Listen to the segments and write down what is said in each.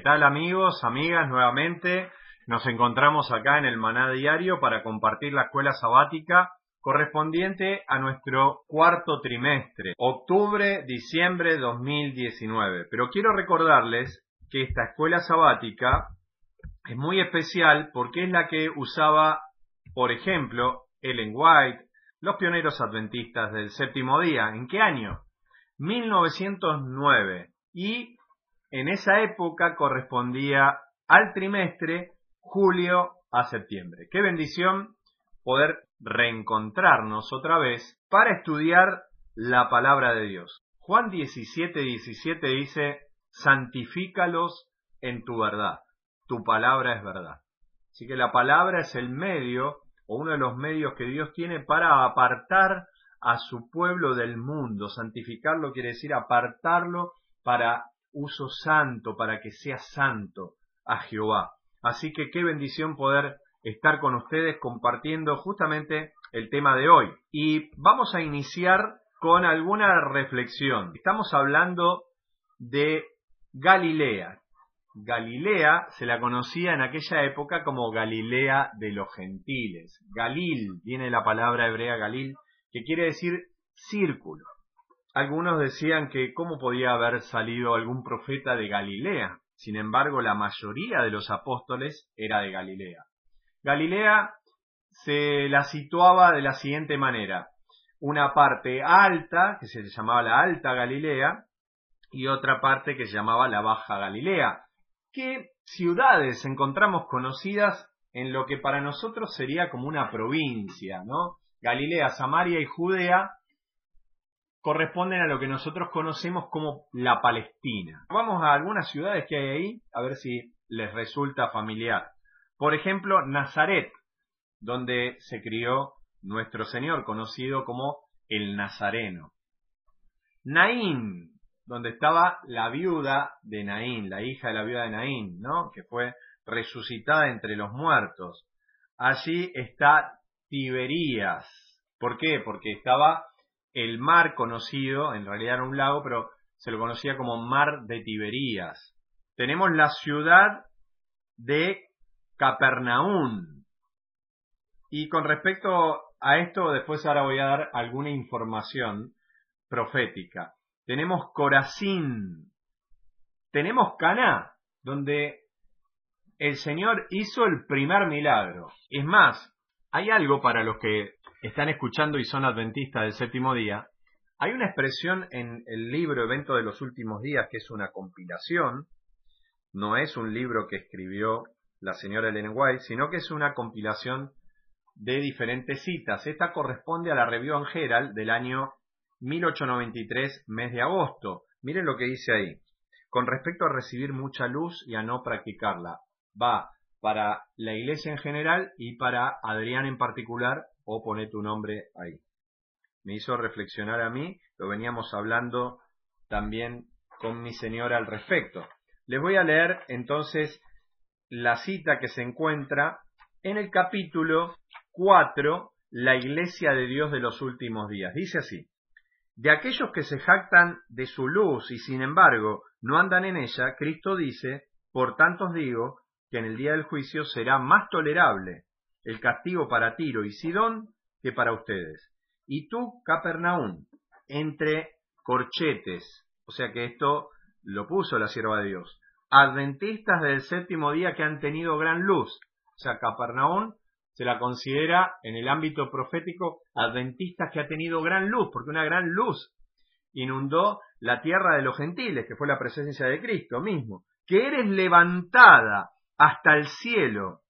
¿Qué tal amigos, amigas? Nuevamente nos encontramos acá en el Maná Diario para compartir la escuela sabática correspondiente a nuestro cuarto trimestre, octubre, diciembre 2019. Pero quiero recordarles que esta escuela sabática es muy especial porque es la que usaba, por ejemplo, Ellen White, los pioneros adventistas del séptimo día. ¿En qué año? 1909. Y en esa época correspondía al trimestre julio a septiembre. Qué bendición poder reencontrarnos otra vez para estudiar la palabra de Dios. Juan 17, 17 dice, santifícalos en tu verdad. Tu palabra es verdad. Así que la palabra es el medio o uno de los medios que Dios tiene para apartar a su pueblo del mundo. Santificarlo quiere decir apartarlo para uso santo para que sea santo a Jehová. Así que qué bendición poder estar con ustedes compartiendo justamente el tema de hoy. Y vamos a iniciar con alguna reflexión. Estamos hablando de Galilea. Galilea se la conocía en aquella época como Galilea de los gentiles. Galil, viene la palabra hebrea Galil, que quiere decir círculo. Algunos decían que cómo podía haber salido algún profeta de Galilea. Sin embargo, la mayoría de los apóstoles era de Galilea. Galilea se la situaba de la siguiente manera. Una parte alta, que se llamaba la Alta Galilea, y otra parte que se llamaba la Baja Galilea. ¿Qué ciudades encontramos conocidas en lo que para nosotros sería como una provincia, ¿no? Galilea, Samaria y Judea corresponden a lo que nosotros conocemos como la Palestina. Vamos a algunas ciudades que hay ahí, a ver si les resulta familiar. Por ejemplo, Nazaret, donde se crió nuestro Señor, conocido como el Nazareno. Naín, donde estaba la viuda de Naín, la hija de la viuda de Naín, ¿no? que fue resucitada entre los muertos. Allí está Tiberías. ¿Por qué? Porque estaba el mar conocido, en realidad era un lago, pero se lo conocía como Mar de Tiberías. Tenemos la ciudad de Capernaum. Y con respecto a esto, después ahora voy a dar alguna información profética. Tenemos Corazín. Tenemos Caná, donde el Señor hizo el primer milagro. Es más, hay algo para los que están escuchando y son adventistas del séptimo día, hay una expresión en el libro Evento de los Últimos Días que es una compilación, no es un libro que escribió la señora Ellen White, sino que es una compilación de diferentes citas. Esta corresponde a la Review and Herald del año 1893, mes de agosto. Miren lo que dice ahí. Con respecto a recibir mucha luz y a no practicarla, va para la iglesia en general y para Adrián en particular, o pone tu nombre ahí. me hizo reflexionar a mí, lo veníamos hablando también con mi señora al respecto. Les voy a leer entonces la cita que se encuentra en el capítulo 4, la iglesia de Dios de los últimos días. Dice así, de aquellos que se jactan de su luz y sin embargo no andan en ella, Cristo dice, por tanto os digo que en el día del juicio será más tolerable el castigo para Tiro y Sidón que para ustedes. Y tú, Capernaum, entre corchetes, o sea que esto lo puso la sierva de Dios, adventistas del séptimo día que han tenido gran luz, o sea, Capernaum se la considera en el ámbito profético adventistas que ha tenido gran luz, porque una gran luz inundó la tierra de los gentiles, que fue la presencia de Cristo mismo, que eres levantada hasta el cielo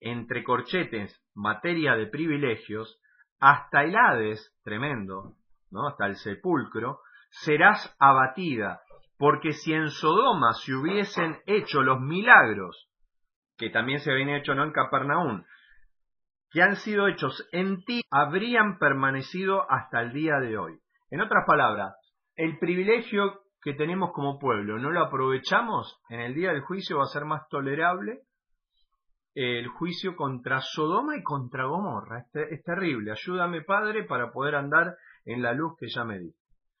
entre corchetes, materia de privilegios, hasta el Hades, tremendo, ¿no? hasta el sepulcro, serás abatida, porque si en Sodoma se hubiesen hecho los milagros, que también se habían hecho no en Capernaum, que han sido hechos en ti, habrían permanecido hasta el día de hoy. En otras palabras, el privilegio que tenemos como pueblo no lo aprovechamos, en el día del juicio va a ser más tolerable el juicio contra Sodoma y contra Gomorra. Es, terrible. Ayúdame, Padre, para poder andar en la luz que ya me di.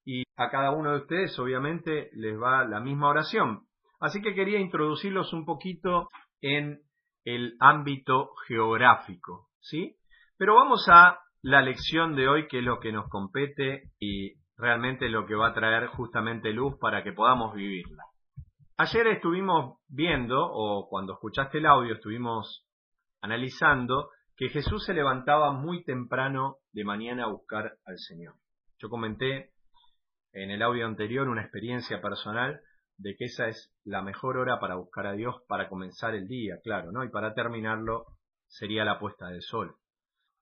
Y a cada uno de ustedes, obviamente, les va la misma oración. Así que quería introducirlos un poquito en el ámbito geográfico, ¿sí? Pero vamos a la lección de hoy, que es lo que nos compete y realmente lo que va a traer justamente luz para que podamos vivirla. Ayer estuvimos viendo, o cuando escuchaste el audio, estuvimos analizando que Jesús se levantaba muy temprano de mañana a buscar al Señor. Yo comenté en el audio anterior una experiencia personal de que esa es la mejor hora para buscar a Dios para comenzar el día, claro, ¿no? Y para terminarlo sería la puesta del sol.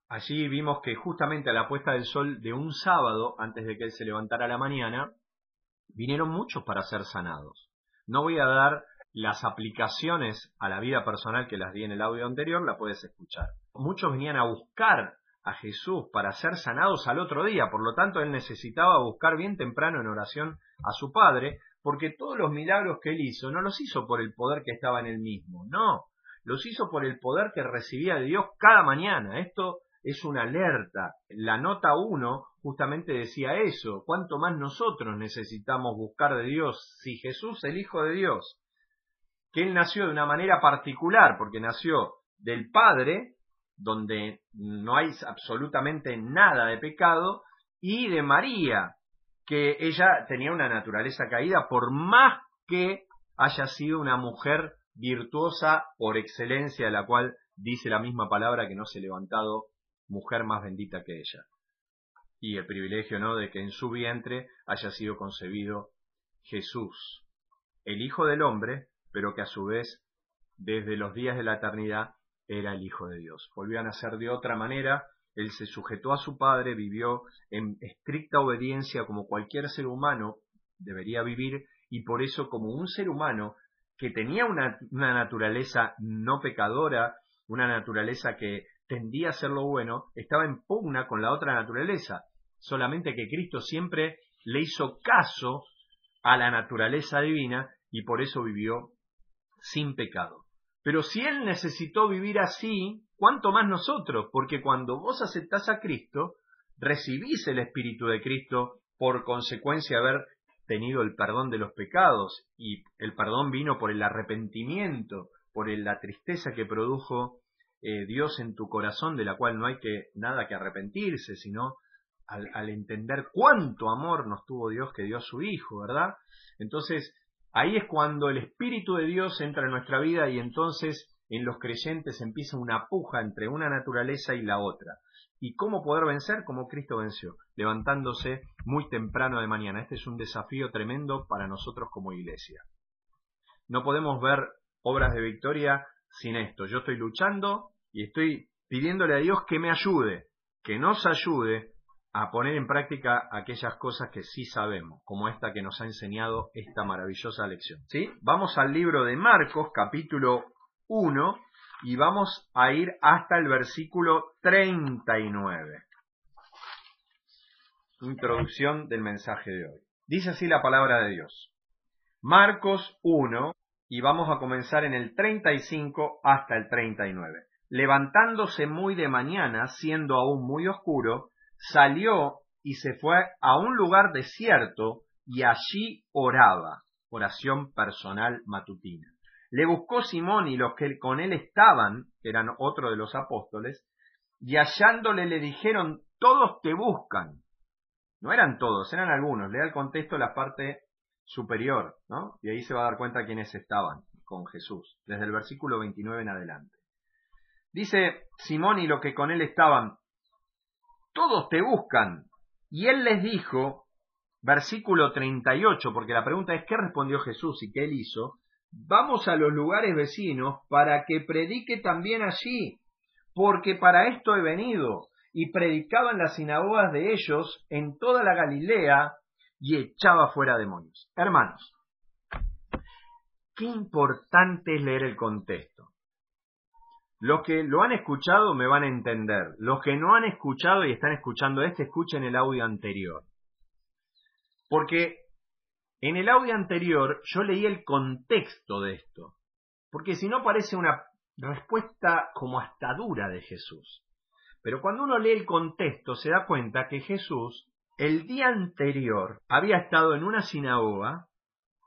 Allí vimos que justamente a la puesta del sol de un sábado, antes de que él se levantara a la mañana, vinieron muchos para ser sanados. No voy a dar las aplicaciones a la vida personal que las di en el audio anterior, la puedes escuchar. Muchos venían a buscar a Jesús para ser sanados al otro día, por lo tanto él necesitaba buscar bien temprano en oración a su Padre, porque todos los milagros que él hizo no los hizo por el poder que estaba en él mismo, no, los hizo por el poder que recibía de Dios cada mañana. Esto es una alerta. La nota 1 justamente decía eso. ¿Cuánto más nosotros necesitamos buscar de Dios si Jesús, el Hijo de Dios, que Él nació de una manera particular, porque nació del Padre, donde no hay absolutamente nada de pecado, y de María, que ella tenía una naturaleza caída, por más que haya sido una mujer virtuosa por excelencia, de la cual dice la misma palabra que no se ha levantado mujer más bendita que ella. Y el privilegio, ¿no?, de que en su vientre haya sido concebido Jesús, el Hijo del Hombre, pero que a su vez, desde los días de la eternidad, era el Hijo de Dios. Volvió a nacer de otra manera, él se sujetó a su Padre, vivió en estricta obediencia como cualquier ser humano debería vivir, y por eso como un ser humano que tenía una, una naturaleza no pecadora, una naturaleza que tendía a ser lo bueno, estaba en pugna con la otra naturaleza, solamente que Cristo siempre le hizo caso a la naturaleza divina y por eso vivió sin pecado. Pero si Él necesitó vivir así, ¿cuánto más nosotros? Porque cuando vos aceptás a Cristo, recibís el Espíritu de Cristo por consecuencia de haber tenido el perdón de los pecados y el perdón vino por el arrepentimiento, por la tristeza que produjo eh, Dios en tu corazón, de la cual no hay que nada que arrepentirse, sino al, al, entender cuánto amor nos tuvo Dios que dio a su Hijo, ¿verdad? Entonces, ahí es cuando el Espíritu de Dios entra en nuestra vida y entonces en los creyentes empieza una puja entre una naturaleza y la otra. ¿Y cómo poder vencer? Como Cristo venció, levantándose muy temprano de mañana. Este es un desafío tremendo para nosotros como iglesia. No podemos ver obras de victoria sin esto. Yo estoy luchando y estoy pidiéndole a Dios que me ayude, que nos ayude a poner en práctica aquellas cosas que sí sabemos, como esta que nos ha enseñado esta maravillosa lección. ¿Sí? Vamos al libro de Marcos, capítulo 1, y vamos a ir hasta el versículo 39. introducción del mensaje de hoy. Dice así la palabra de Dios. Marcos 1, y vamos a comenzar en el 35 hasta el 39. Levantándose muy de mañana, siendo aún muy oscuro, salió y se fue a un lugar desierto y allí oraba, oración personal matutina. Le buscó Simón y los que con él estaban, que eran otro de los apóstoles, y hallándole le dijeron, todos te buscan. No eran todos, eran algunos. Le da el contexto la parte superior, ¿no? Y ahí se va a dar cuenta quiénes estaban con Jesús, desde el versículo 29 en adelante. Dice Simón y los que con él estaban, todos te buscan. Y él les dijo, versículo 38, porque la pregunta es, ¿qué respondió Jesús y qué él hizo? Vamos a los lugares vecinos para que predique también allí, porque para esto he venido. Y predicaba en las sinagogas de ellos en toda la Galilea y echaba fuera demonios. Hermanos, qué importante es leer el contexto. Los que lo han escuchado me van a entender. Los que no han escuchado y están escuchando este, escuchen el audio anterior. Porque en el audio anterior yo leí el contexto de esto. Porque si no parece una respuesta como hasta dura de Jesús. Pero cuando uno lee el contexto se da cuenta que Jesús el día anterior había estado en una sinagoga,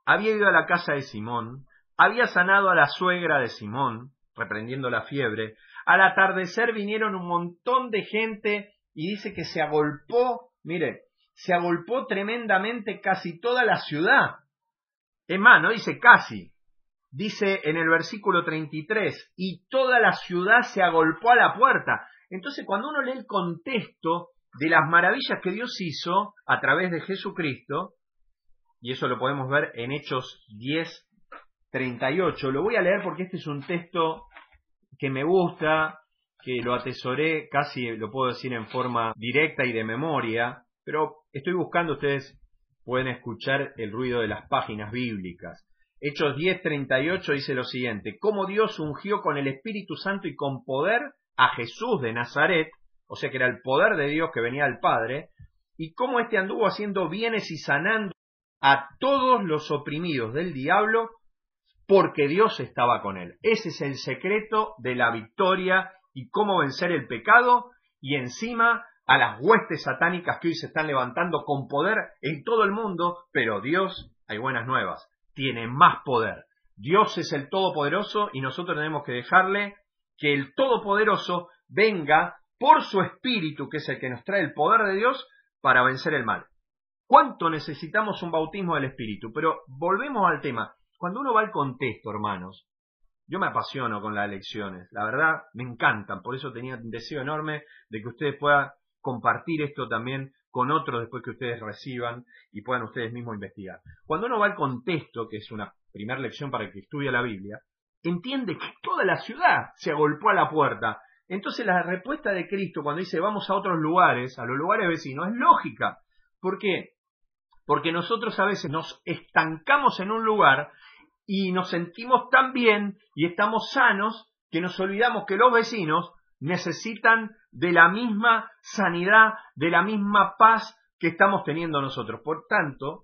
había ido a la casa de Simón, había sanado a la suegra de Simón, reprendiendo la fiebre. Al atardecer vinieron un montón de gente y dice que se agolpó, mire, se agolpó tremendamente casi toda la ciudad. Es más, no dice casi, dice en el versículo 33, y toda la ciudad se agolpó a la puerta. Entonces, cuando uno lee el contexto de las maravillas que Dios hizo a través de Jesucristo, y eso lo podemos ver en Hechos 10, 38, lo voy a leer porque este es un texto que me gusta, que lo atesoré casi, lo puedo decir en forma directa y de memoria, pero estoy buscando, ustedes pueden escuchar el ruido de las páginas bíblicas. Hechos 10:38 dice lo siguiente, cómo Dios ungió con el Espíritu Santo y con poder a Jesús de Nazaret, o sea que era el poder de Dios que venía al Padre, y cómo éste anduvo haciendo bienes y sanando a todos los oprimidos del diablo, porque Dios estaba con él. Ese es el secreto de la victoria y cómo vencer el pecado y encima a las huestes satánicas que hoy se están levantando con poder en todo el mundo, pero Dios, hay buenas nuevas, tiene más poder. Dios es el Todopoderoso y nosotros tenemos que dejarle que el Todopoderoso venga por su Espíritu, que es el que nos trae el poder de Dios, para vencer el mal. ¿Cuánto necesitamos un bautismo del Espíritu? Pero volvemos al tema. Cuando uno va al contexto, hermanos, yo me apasiono con las lecciones, la verdad me encantan, por eso tenía un deseo enorme de que ustedes puedan compartir esto también con otros después que ustedes reciban y puedan ustedes mismos investigar. Cuando uno va al contexto, que es una primera lección para el que estudia la Biblia, entiende que toda la ciudad se agolpó a la puerta. Entonces la respuesta de Cristo cuando dice vamos a otros lugares, a los lugares vecinos, es lógica. ¿Por qué? Porque nosotros a veces nos estancamos en un lugar y nos sentimos tan bien y estamos sanos que nos olvidamos que los vecinos necesitan de la misma sanidad, de la misma paz que estamos teniendo nosotros. Por tanto,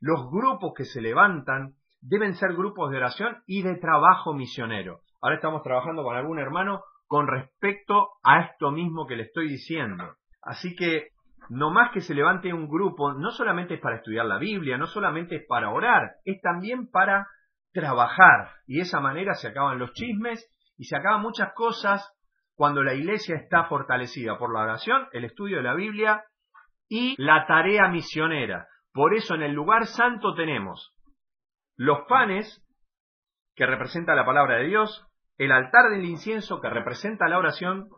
los grupos que se levantan deben ser grupos de oración y de trabajo misionero. Ahora estamos trabajando con algún hermano con respecto a esto mismo que le estoy diciendo. Así que no más que se levante un grupo, no solamente es para estudiar la Biblia, no solamente es para orar, es también para trabajar. Y de esa manera se acaban los chismes y se acaban muchas cosas cuando la iglesia está fortalecida por la oración, el estudio de la Biblia y la tarea misionera. Por eso en el lugar santo tenemos los panes, que representa la palabra de Dios, el altar del incienso, que representa la oración,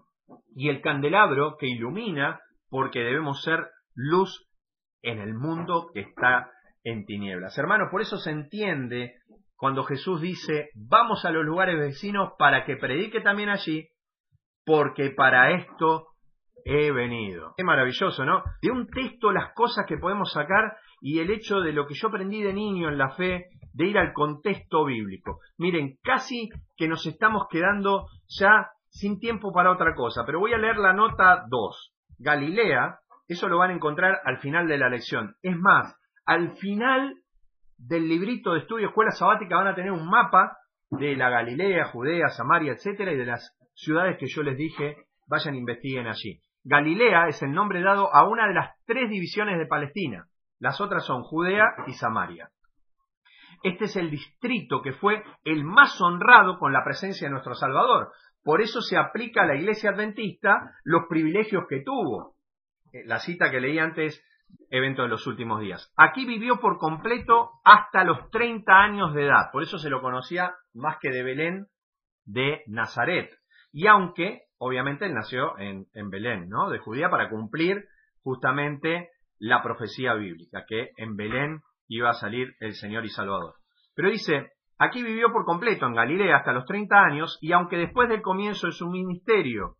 y el candelabro, que ilumina, porque debemos ser luz en el mundo que está en tinieblas. Hermanos, por eso se entiende cuando Jesús dice, vamos a los lugares vecinos para que predique también allí, porque para esto he venido. Qué maravilloso, ¿no? De un texto las cosas que podemos sacar y el hecho de lo que yo aprendí de niño en la fe, de ir al contexto bíblico. Miren, casi que nos estamos quedando ya sin tiempo para otra cosa, pero voy a leer la nota 2. Galilea, Eso lo van a encontrar al final de la lección. Es más, al final del librito de estudio Escuela Sabática van a tener un mapa de la Galilea, Judea, Samaria, etcétera, y de las ciudades que yo les dije, vayan e investiguen allí. Galilea es el nombre dado a una de las tres divisiones de Palestina. Las otras son Judea y Samaria. Este es el distrito que fue el más honrado con la presencia de nuestro Salvador. Por eso se aplica a la iglesia adventista los privilegios que tuvo. Eh, la cita que leí antes, evento de los últimos días. Aquí vivió por completo hasta los 30 años de edad. Por eso se lo conocía más que de Belén, de Nazaret. Y aunque, obviamente, él nació en, en Belén, ¿no? De Judía para cumplir justamente la profecía bíblica, que en Belén iba a salir el Señor y Salvador. Pero dice, aquí vivió por completo en Galilea hasta los 30 años y aunque después del comienzo de su ministerio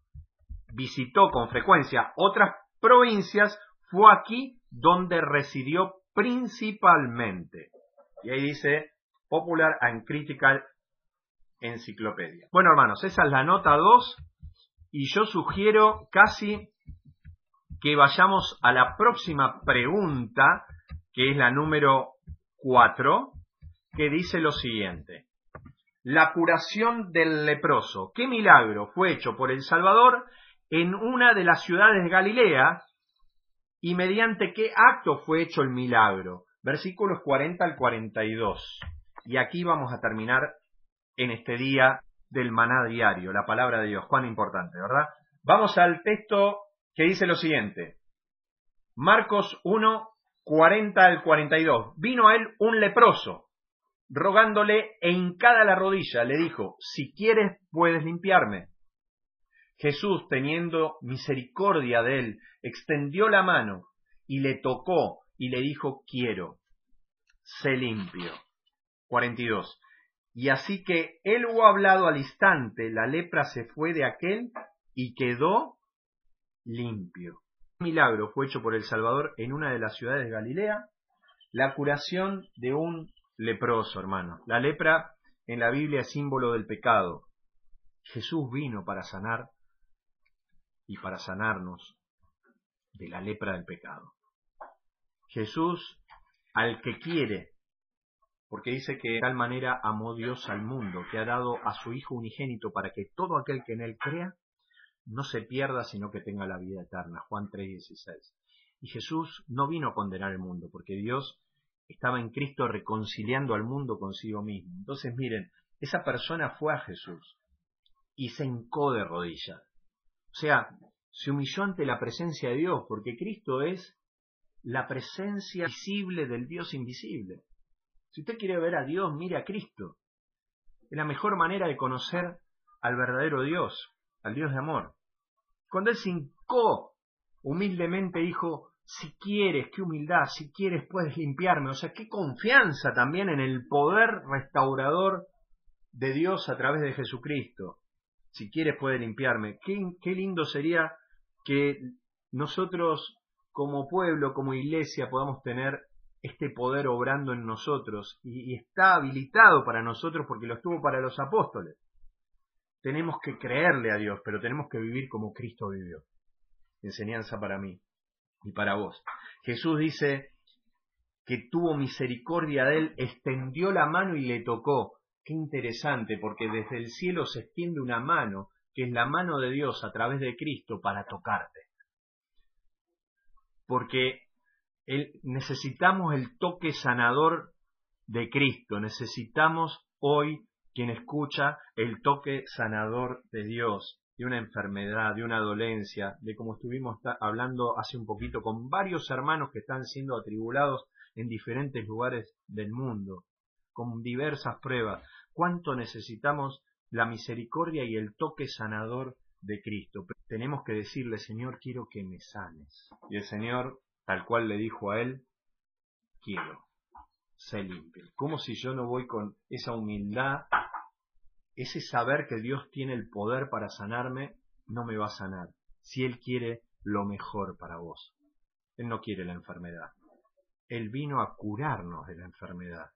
visitó con frecuencia otras provincias, fue aquí donde residió principalmente. Y ahí dice Popular and Critical Encyclopedia. Bueno, hermanos, esa es la nota 2 y yo sugiero casi que vayamos a la próxima pregunta, que es la número 4, que dice lo siguiente. La curación del leproso. ¿Qué milagro fue hecho por el Salvador en una de las ciudades de Galilea y mediante qué acto fue hecho el milagro? Versículos 40 al 42. Y aquí vamos a terminar en este día del maná diario, la palabra de Dios. Cuán importante, ¿verdad? Vamos al texto que dice lo siguiente. Marcos 1, 40 al 42. Vino a él un leproso, rogándole e hincada la rodilla, le dijo, si quieres puedes limpiarme. Jesús, teniendo misericordia de él, extendió la mano y le tocó y le dijo, quiero, sé limpio. 42. Y así que él hubo hablado al instante, la lepra se fue de aquel y quedó limpio. Milagro fue hecho por el Salvador en una de las ciudades de Galilea, la curación de un leproso, hermano. La lepra en la Biblia es símbolo del pecado. Jesús vino para sanar y para sanarnos de la lepra del pecado. Jesús al que quiere, porque dice que de tal manera amó Dios al mundo, que ha dado a su Hijo unigénito para que todo aquel que en él crea no se pierda, sino que tenga la vida eterna. Juan 3:16. Y Jesús no vino a condenar el mundo, porque Dios estaba en Cristo reconciliando al mundo consigo mismo. Entonces, miren, esa persona fue a Jesús y se hincó de rodillas. O sea, se humilló ante la presencia de Dios, porque Cristo es la presencia visible del Dios invisible. Si usted quiere ver a Dios, mire a Cristo. Es la mejor manera de conocer al verdadero Dios, al Dios de amor. Cuando él se hincó, humildemente dijo, si quieres, qué humildad, si quieres puedes limpiarme. O sea, qué confianza también en el poder restaurador de Dios a través de Jesucristo. Si quieres puedes limpiarme. Qué, qué lindo sería que nosotros como pueblo, como iglesia, podamos tener este poder obrando en nosotros y, y está habilitado para nosotros porque lo estuvo para los apóstoles tenemos que creerle a Dios, pero tenemos que vivir como Cristo vivió. Enseñanza para mí y para vos. Jesús dice que tuvo misericordia de él, extendió la mano y le tocó. Qué interesante, porque desde el cielo se extiende una mano, que es la mano de Dios a través de Cristo para tocarte. Porque necesitamos el toque sanador de Cristo, necesitamos hoy quien escucha el toque sanador de Dios, de una enfermedad, de una dolencia, de como estuvimos hablando hace un poquito con varios hermanos que están siendo atribulados en diferentes lugares del mundo, con diversas pruebas. ¿Cuánto necesitamos la misericordia y el toque sanador de Cristo? Tenemos que decirle, Señor, quiero que me sanes. Y el Señor, tal cual le dijo a él, quiero, sé limpio. Como si yo no voy con esa humildad ese saber que Dios tiene el poder para sanarme no me va a sanar si Él quiere lo mejor para vos. Él no quiere la enfermedad. Él vino a curarnos de la enfermedad.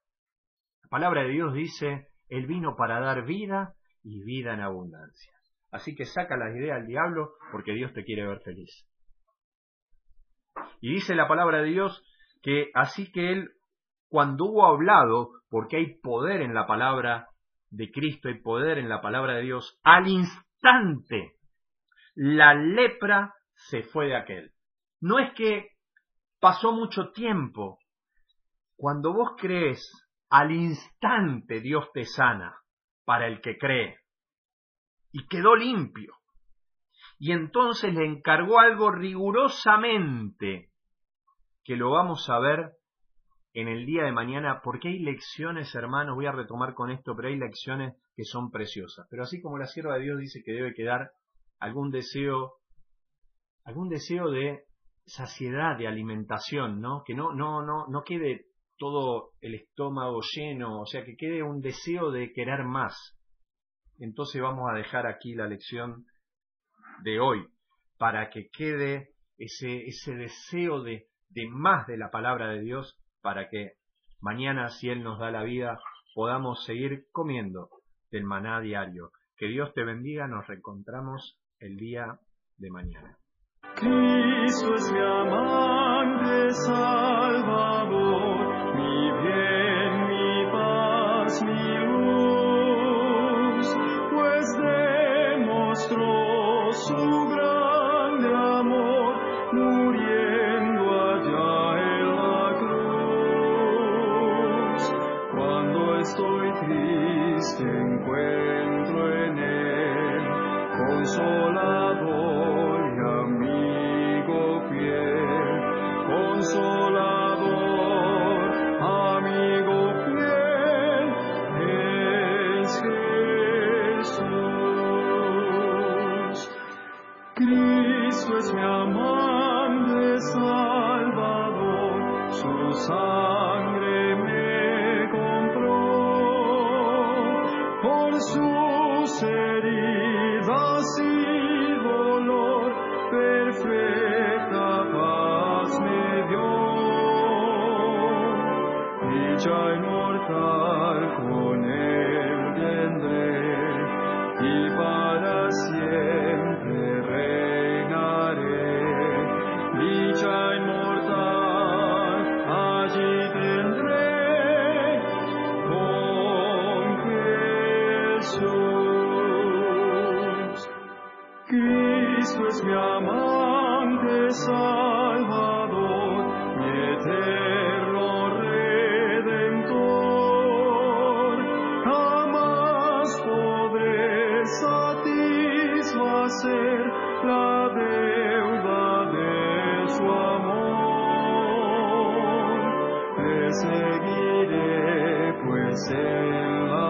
La palabra de Dios dice, Él vino para dar vida y vida en abundancia. Así que saca la idea al diablo porque Dios te quiere ver feliz. Y dice la palabra de Dios que así que él, cuando hubo hablado, porque hay poder en la palabra de Cristo, hay poder en la palabra de Dios, al instante la lepra se fue de aquel. No es que pasó mucho tiempo. Cuando vos crees, al instante Dios te sana para el que cree. Y quedó limpio. Y entonces le encargó algo rigurosamente, que lo vamos a ver en el día de mañana, porque hay lecciones, hermanos, voy a retomar con esto, pero hay lecciones que son preciosas. Pero así como la sierva de Dios dice que debe quedar algún deseo, algún deseo de saciedad, de alimentación, ¿no? Que no, no, no, no quede todo el estómago lleno, o sea, que quede un deseo de querer más. Entonces vamos a dejar aquí la lección de hoy, para que quede ese, ese deseo de, de más de la palabra de Dios, para que mañana, si Él nos da la vida, podamos seguir comiendo del maná diario. Que Dios te bendiga, nos reencontramos el día de mañana. Mi paz, pues su amor triste encuentro en él. Consolador lucha inmortal seguiré pues en la